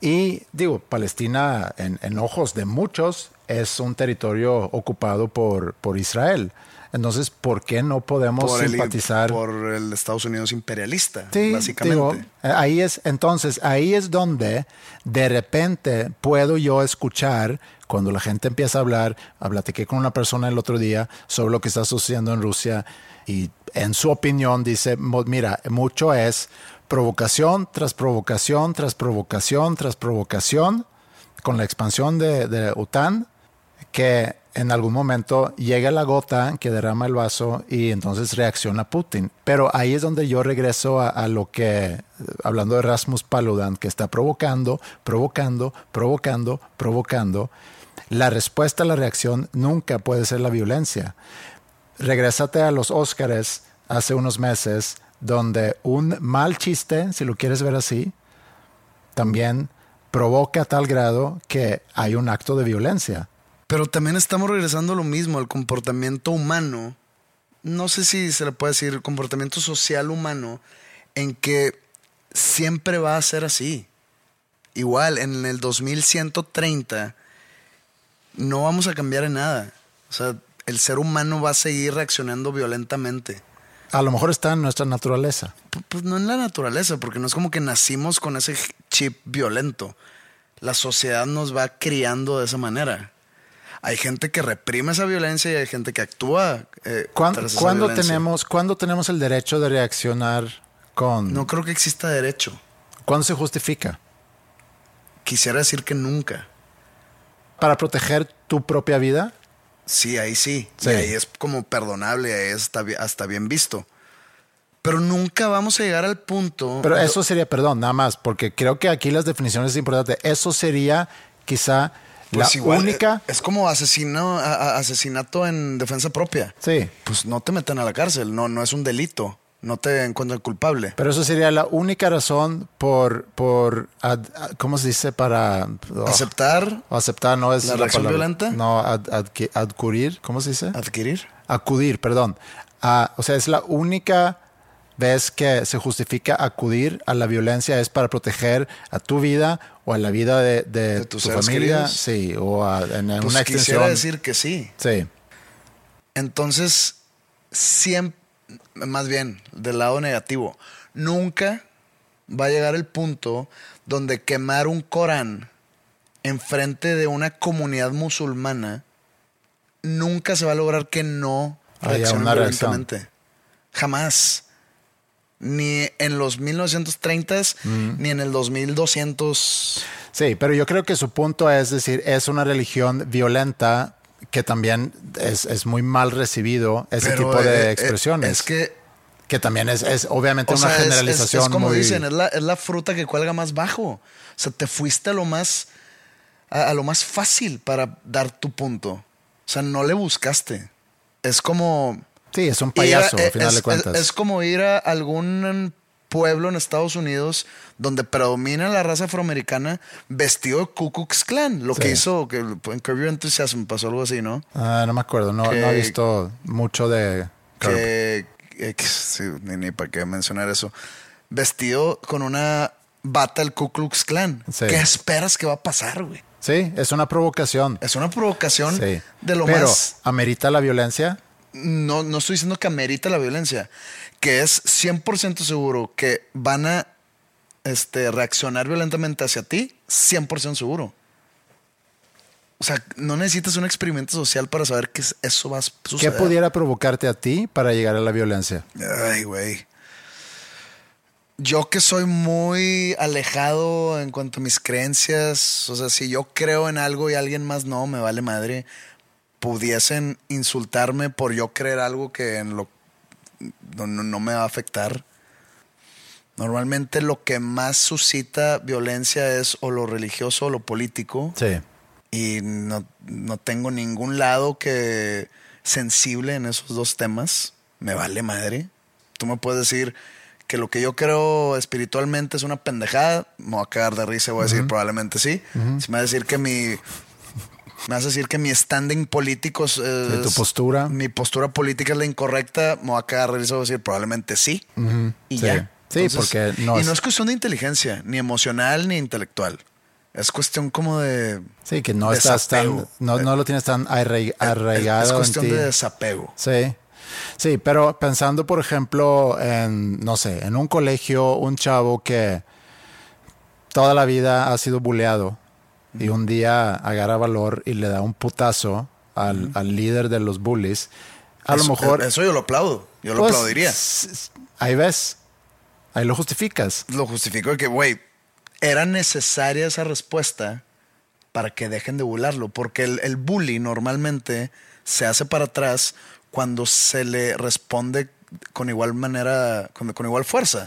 Y digo, Palestina en, en ojos de muchos es un territorio ocupado por, por Israel. Entonces, ¿por qué no podemos Por el, simpatizar? por el Estados Unidos imperialista, Sí, básicamente. digo, eh, ahí es, entonces, ahí es donde de repente puedo yo escuchar cuando la gente empieza a hablar, ah, platiqué con una persona el otro día sobre lo que está sucediendo en Rusia y en su opinión dice, "Mo- mira, mucho es provocación tras provocación, tras provocación, tras provocación, con la expansión de, de OTAN, que en algún momento llega la gota que derrama el vaso y entonces reacciona Putin. Pero ahí es donde yo regreso a, lo que, hablando de Rasmus Paludan, que está provocando, provocando, provocando, provocando. La respuesta a la reacción nunca puede ser la violencia. Regrésate a los Óscares hace unos meses, donde un mal chiste, si lo quieres ver así, también provoca a tal grado que hay un acto de violencia. Pero también estamos regresando a lo mismo, al comportamiento humano. No sé si se le puede decir comportamiento social humano, en que siempre va a ser así. Igual, en el 2130 no vamos a cambiar en nada. O sea, el ser humano va a seguir reaccionando violentamente. A lo mejor está en nuestra naturaleza. Pu- Pues no en la naturaleza, porque no es como que nacimos con ese chip violento. La sociedad nos va criando de esa manera. Hay gente que reprime esa violencia y hay gente que actúa. Eh, ¿Cuán- tras esa ¿Cuándo, tenemos, ¿Cuándo tenemos el derecho de reaccionar con... No creo que exista derecho. ¿Cuándo se justifica? Quisiera decir que nunca. ¿Para proteger tu propia vida? Sí, ahí sí. Sí. Y ahí es como perdonable, ahí está, hasta bien visto. Pero nunca vamos a llegar al punto. Pero eso sería, perdón, nada más, porque creo que aquí las definiciones es importante. Eso sería quizá Pues la igual, única... eh, Es como asesino, a- asesinato en defensa propia. Sí, Pues no te meten a la cárcel, no, no es un delito. No te encuentran culpable. pero eso sería la única razón por, por ad- ¿cómo se dice? Para... oh, Aceptar, aceptar no es ¿La reacción palabra. violenta? No, ad- adqui- adcurir, ¿cómo se dice? adquirir. acudir, perdón. Ah, o sea, es la única vez que se justifica acudir a la violencia es para proteger a tu vida o a la vida de, de ¿De tus tu familia, queridos? sí, o a- en Pues una quisiera extensión. decir que sí. Sí, Entonces, siempre, más bien, del lado negativo, nunca va a llegar el punto donde quemar un Corán enfrente de una comunidad musulmana nunca se va a lograr que no reaccionen violentamente. Jamás. Ni en los 1930s, Mm. ni en el 2200. sí, pero yo creo que su punto es decir, es una religión violenta que también es, es muy mal recibido ese Pero, tipo de eh, eh, expresiones. es que que también es, es obviamente una sea, es- es- generalización Es, como muy... dicen, es la, es la fruta que cuelga más bajo. O sea, te fuiste a lo más, a, a lo más fácil para dar tu punto. O sea, no le buscaste. Es como. Sí, es un a- payaso, al final es, de cuentas. Es, es como ir a algún pueblo en Estados Unidos donde predomina la raza afroamericana vestido de Ku Klux Klan. Lo Sí. que hizo que en Curb Your Enthusiasm pasó algo así, ¿no? Ah, no me acuerdo, no, que- no he visto mucho de... Curb. que, eh, que- sí, ni, ni para qué mencionar eso. Vestido con una bata del Ku Klux Klan. Sí. ¿Qué esperas que va a pasar, güey? Sí, es una provocación. Es una provocación Sí. de lo Pero, más. ¿amerita la violencia? No, no estoy diciendo que amerita la violencia, que es 100% seguro que van a este, reaccionar violentamente hacia ti, 100% seguro. O sea, no necesitas un experimento social para saber que es- eso va a ¿Qué suceder. pudiera provocarte a ti para llegar a la violencia? Ay, güey. Yo que soy muy alejado en cuanto a mis creencias, o sea, si yo creo en algo y alguien más no, me vale madre, pudiesen insultarme por yo creer algo que en lo no, no- me va a afectar. Normalmente lo que más suscita violencia es o lo religioso o lo político Sí. y no, no tengo ningún lado que sensible en esos dos temas. Me vale madre. Tú me puedes decir que lo que yo creo espiritualmente es una pendejada. Me voy a cagar de risa y voy a decir probablemente sí. Si me vas a decir que mi... Me vas a decir que mi standing político es... ¿De tu postura? Mi postura política es la incorrecta. Me voy a cagar risa y voy a decir probablemente sí. Y Sí. ya. Sí, porque no y no es cuestión de inteligencia, ni emocional ni intelectual. Es cuestión como de. Sí, que no estás tan. No, no, lo tienes tan arraigado. Es, cuestión de desapego. Sí. Sí, pero pensando, por ejemplo, en, no sé, en un colegio, un chavo que toda la vida ha sido buleado y un día agarra valor y le da un putazo al, líder de los bullies, a lo mejor... Eso yo lo aplaudo, yo lo pues, aplaudiría. Ahí ves, ahí lo justificas. Lo justifico de que, güey, era necesaria esa respuesta para que dejen de burlarlo, porque el, el bully normalmente se hace para atrás cuando se le responde con igual manera, con, igual fuerza.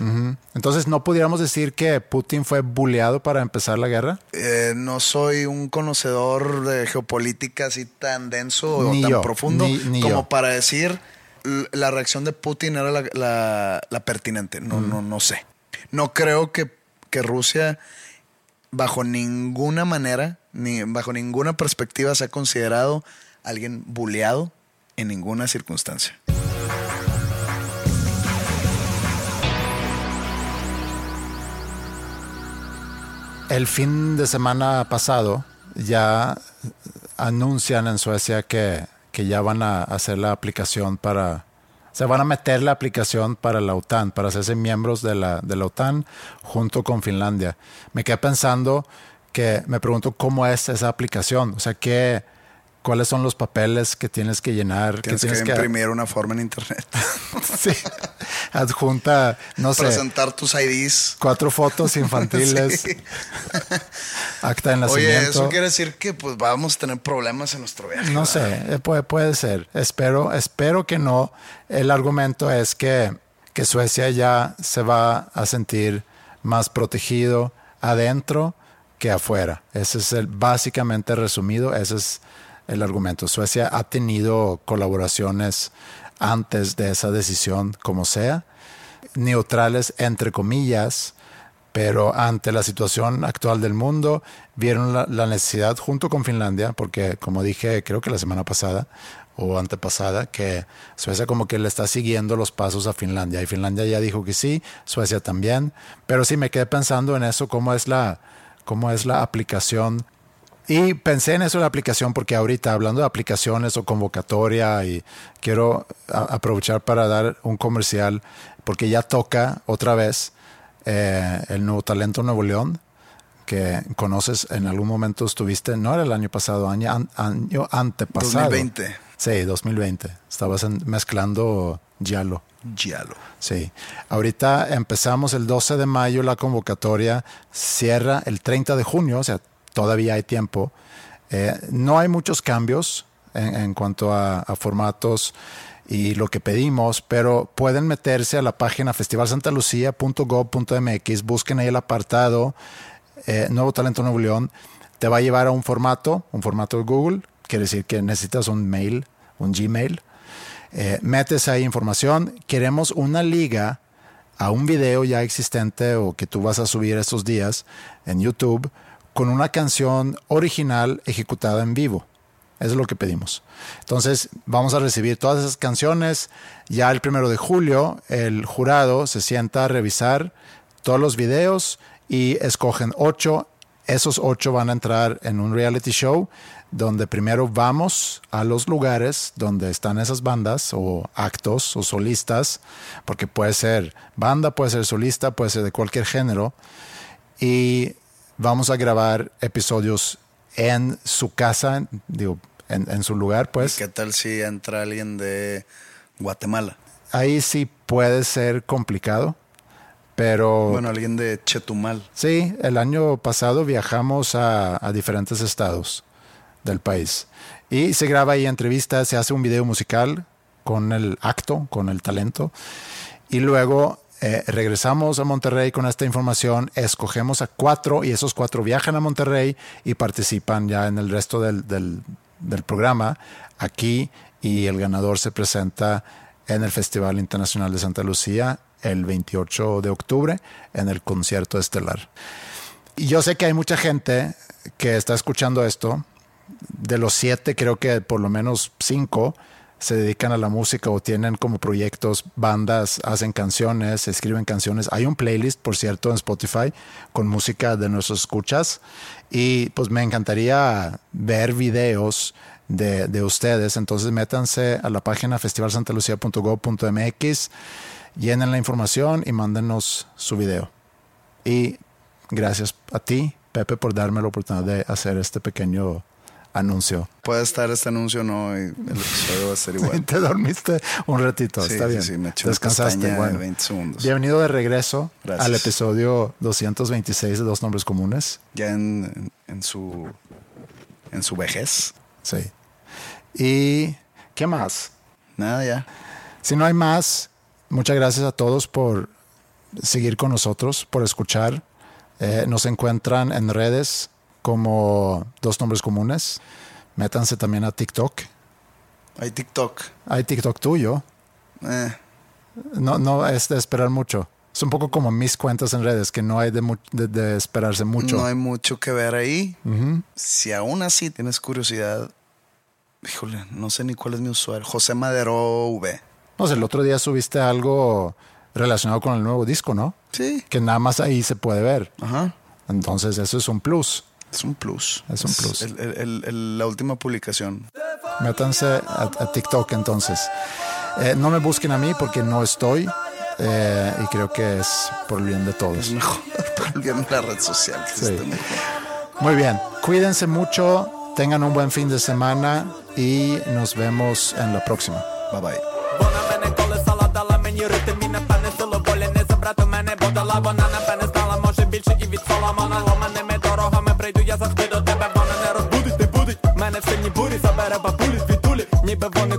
Entonces, ¿no pudiéramos decir que Putin fue bulleado para empezar la guerra? Eh, no soy un conocedor de geopolítica así tan denso o tan profundo como para decir la reacción de Putin era la, pertinente. No, no, no sé. No creo que, que Rusia, bajo ninguna manera, ni bajo ninguna perspectiva, se ha considerado alguien bulleado en ninguna circunstancia. El fin de semana pasado ya anuncian en Suecia que, ya van a hacer la aplicación para, se van a meter la aplicación para la OTAN, para hacerse miembros de la, de la OTAN junto con Finlandia. Me quedé pensando que me pregunto cómo es esa aplicación, o sea, qué cuáles son los papeles que tienes que llenar. Tienes, que, tienes que, imprimir una forma en internet. sí. Adjunta, no sé. Presentar tus IDs. Cuatro fotos infantiles. Acta de nacimiento. Oye, eso quiere decir que pues vamos a tener problemas en nuestro viaje. No sé, eh, puede, puede ser. Espero, espero que no. El argumento es que, que Suecia ya se va a sentir más protegido adentro que afuera. Ese es el básicamente resumido, ese es el argumento. Suecia ha tenido colaboraciones antes de esa decisión, como sea, neutrales entre comillas, pero ante la situación actual del mundo vieron la, necesidad junto con Finlandia, porque como dije creo que la semana pasada o antepasada, que Suecia como que le está siguiendo los pasos a Finlandia y Finlandia ya dijo que sí, Suecia también, pero sí me quedé pensando en eso, cómo es la, cómo es la aplicación y pensé en eso de la aplicación porque ahorita hablando de aplicaciones o convocatoria y quiero aprovechar para dar un comercial porque ya toca otra vez eh, el nuevo talento Nuevo León que conoces en algún momento estuviste, no era el año pasado, año, año antepasado. 2020. Sí, 2020. Estabas mezclando Yalo. Yalo. Sí. Ahorita empezamos el 12 de mayo la convocatoria, cierra el 30 de junio, o sea, todavía hay tiempo. Eh, no hay muchos cambios en, cuanto a, formatos y lo que pedimos, pero pueden meterse a la página festivalsantalucia.gov.mx, busquen ahí el apartado eh, Nuevo Talento Nuevo León, te va a llevar a un formato, un formato de Google, quiere decir que necesitas un mail, un Gmail, eh, metes ahí información, queremos una liga a un video ya existente o que tú vas a subir estos días en YouTube con una canción original ejecutada en vivo. Eso es lo que pedimos. Entonces, vamos a recibir todas esas canciones. Ya el primero de julio, el jurado se sienta a revisar todos los videos y escogen ocho. Esos ocho van a entrar en un reality show donde primero vamos a los lugares donde están esas bandas o actos o solistas, porque puede ser banda, puede ser solista, puede ser de cualquier género. Y vamos a grabar episodios en su casa, digo, en, su lugar, pues. ¿Qué tal si entra alguien de Guatemala? Ahí sí puede ser complicado, pero... Bueno, alguien de Chetumal. Sí, el año pasado viajamos a, a diferentes estados del país y se graba ahí entrevistas, se hace un video musical con el acto, con el talento y luego eh, regresamos a Monterrey con esta información, escogemos a cuatro y esos cuatro viajan a Monterrey y participan ya en el resto del, del, programa aquí y el ganador se presenta en el Festival Internacional de Santa Lucía el 28 de octubre en el concierto estelar. Y yo sé que hay mucha gente que está escuchando esto. De los siete, creo que por lo menos cinco se dedican a la música o tienen como proyectos, bandas, hacen canciones, escriben canciones. Hay un playlist, por cierto, en Spotify con música de nuestros escuchas y pues me encantaría ver videos de, de ustedes. Entonces métanse a la página festivalsantalucia.gov.mx, llenen la información y mándenos su video. Y gracias a ti, Pepe, por darme la oportunidad de hacer este pequeño anuncio. Puede estar este anuncio no y el episodio va a ser igual. Te dormiste un ratito, Sí, está sí, bien. sí, me eché una Descansaste. Bueno. 20 segundos. Bienvenido de regreso Gracias. al episodio 226 de Dos Nombres Comunes. Ya en, en- en su en su vejez. Sí. ¿Y qué más? Nada ya. Si no hay más, muchas gracias a todos por seguir con nosotros, por escuchar. Eh, nos encuentran en redes como Dos Nombres Comunes. Métanse también a TikTok. Hay TikTok. Hay TikTok tuyo. Eh, No, no es de esperar mucho. Es un poco como mis cuentas en redes, que no hay de, de- de esperarse mucho. No hay mucho que ver ahí. Si aún así tienes curiosidad, híjole, no sé ni cuál es mi usuario. José Madero V. No sé, el otro día subiste algo relacionado con el nuevo disco, ¿no? Sí. Que nada más ahí se puede ver. Ajá. Entonces, eso es un plus. Es un plus. Es un plus. el- el- el- el- la última publicación. Métanse a, a TikTok entonces. Eh, no me busquen a mí porque no estoy eh, y creo que es por el bien de todos. Es mejor para el bien de la red social. que Sí. Muy bien, cuídense mucho, tengan un buen fin de semana y nos vemos en la próxima. Bye bye. зайду, я завжди до тебе, вона не розбудить, не будить. Мене в сильні бурі, забере бабулі, світулі, ніби вони.